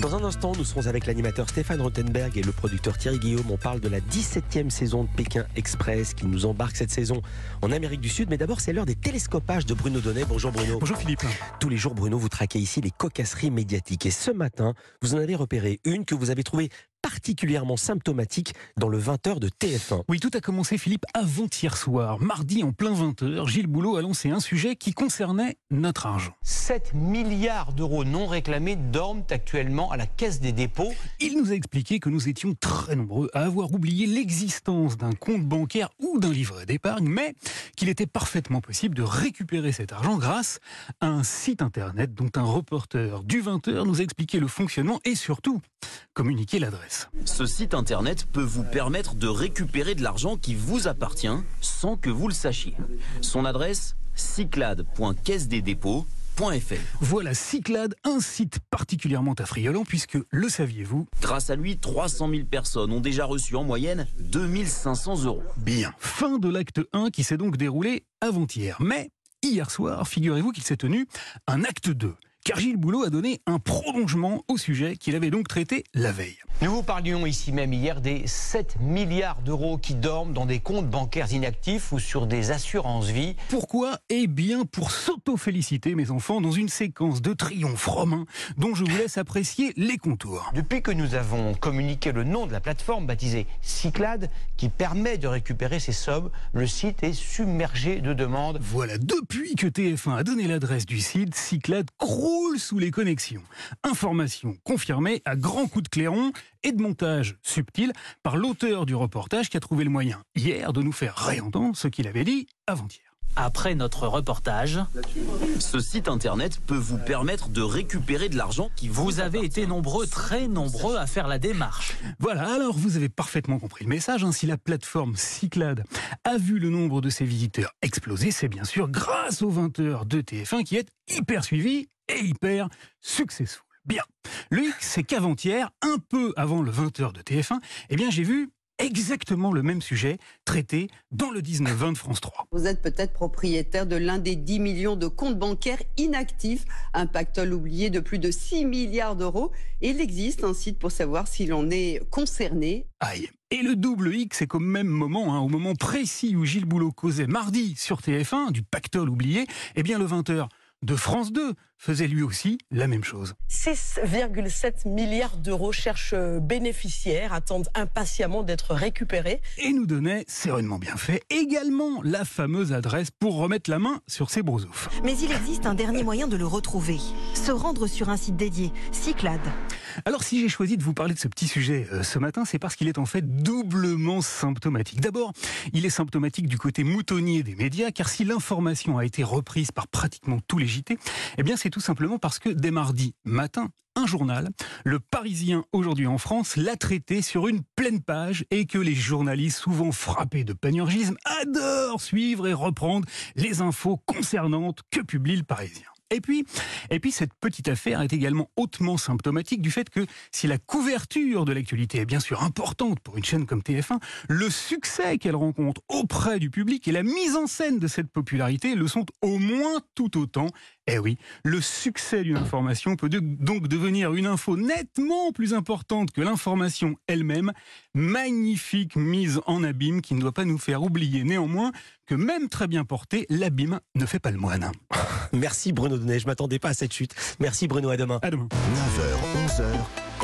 Dans un instant, nous serons avec l'animateur Stéphane Rothenberg et le producteur Thierry Guillaume. On parle de la 17e saison de Pékin Express qui nous embarque cette saison en Amérique du Sud. Mais d'abord, c'est l'heure des télescopages de Bruno Donnet. Bonjour Bruno. Bonjour Philippe. Tous les jours, Bruno, vous traquez ici les cocasseries médiatiques. Et ce matin, vous en avez repéré une que vous avez trouvée particulièrement symptomatique dans le 20h de TF1. Oui, tout a commencé, Philippe, avant-hier soir. Mardi, en plein 20h, Gilles Boulot a lancé un sujet qui concernait notre argent. 7 milliards d'euros non réclamés dorment actuellement à la Caisse des dépôts. Il nous a expliqué que nous étions très nombreux à avoir oublié l'existence d'un compte bancaire ou d'un livret d'épargne, mais qu'il était parfaitement possible de récupérer cet argent grâce à un site internet dont un reporter du 20h nous a expliqué le fonctionnement et surtout communiqué l'adresse. Ce site internet peut vous permettre de récupérer de l'argent qui vous appartient sans que vous le sachiez. Son adresse cyclade.caisse-des-dépôts voilà Cyclade, un site particulièrement affriolant puisque, le saviez-vous Grâce à lui, 300 000 personnes ont déjà reçu en moyenne 2500 euros. Bien, fin de l'acte 1 qui s'est donc déroulé avant-hier. Mais hier soir, figurez-vous qu'il s'est tenu un acte 2 car Gilles Boulot a donné un prolongement au sujet qu'il avait donc traité la veille. Nous vous parlions ici même hier des 7 milliards d'euros qui dorment dans des comptes bancaires inactifs ou sur des assurances vie. Pourquoi Eh bien pour s'auto-féliciter mes enfants dans une séquence de triomphe romain dont je vous laisse apprécier les contours. Depuis que nous avons communiqué le nom de la plateforme baptisée Cyclade qui permet de récupérer ces sommes, le site est submergé de demandes. Voilà, depuis que TF1 a donné l'adresse du site, Cyclade croule sous les connexions. Information confirmée à grands coups de clairon et de montage subtil par l'auteur du reportage qui a trouvé le moyen hier de nous faire réentendre ce qu'il avait dit avant-hier. Après notre reportage, ce site internet peut vous permettre de récupérer de l'argent qui vous, vous avez été nombreux, très nombreux à faire la démarche. Voilà, alors vous avez parfaitement compris le message. Ainsi, la plateforme Cyclade a vu le nombre de ses visiteurs exploser. C'est bien sûr grâce aux 20 heures de TF1 qui est hyper suivi et hyper successful. Bien. Le c'est qu'avant-hier, un peu avant le 20h de TF1, eh bien, j'ai vu exactement le même sujet traité dans le 19-20 de France 3. Vous êtes peut-être propriétaire de l'un des 10 millions de comptes bancaires inactifs, un pactole oublié de plus de 6 milliards d'euros. Il existe un site pour savoir si l'on est concerné. Aïe. Et le double X, c'est qu'au même moment, hein, au moment précis où Gilles Boulot causait mardi sur TF1 du pactole oublié, eh bien le 20h de France 2 faisait lui aussi la même chose. 6,7 milliards d'euros cherchent euh, bénéficiaires, attendent impatiemment d'être récupérés. Et nous donnait, sereinement bien fait, également la fameuse adresse pour remettre la main sur ces brosoufs. Mais il existe un dernier moyen de le retrouver. Se rendre sur un site dédié, Cyclade. Alors si j'ai choisi de vous parler de ce petit sujet euh, ce matin, c'est parce qu'il est en fait doublement symptomatique. D'abord, il est symptomatique du côté moutonnier des médias, car si l'information a été reprise par pratiquement tous les JT, eh bien c'est tout simplement parce que dès mardi matin, un journal, le Parisien aujourd'hui en France, l'a traité sur une pleine page et que les journalistes, souvent frappés de panurgisme, adorent suivre et reprendre les infos concernantes que publie le Parisien. Et puis, et puis, cette petite affaire est également hautement symptomatique du fait que si la couverture de l'actualité est bien sûr importante pour une chaîne comme TF1, le succès qu'elle rencontre auprès du public et la mise en scène de cette popularité le sont au moins tout autant. Eh oui, le succès d'une information peut donc devenir une info nettement plus importante que l'information elle-même. Magnifique mise en abîme qui ne doit pas nous faire oublier néanmoins que même très bien porté, l'abîme ne fait pas le moine. Merci Bruno Donnet, je m'attendais pas à cette chute. Merci Bruno, à demain. À demain. 9h, 11h.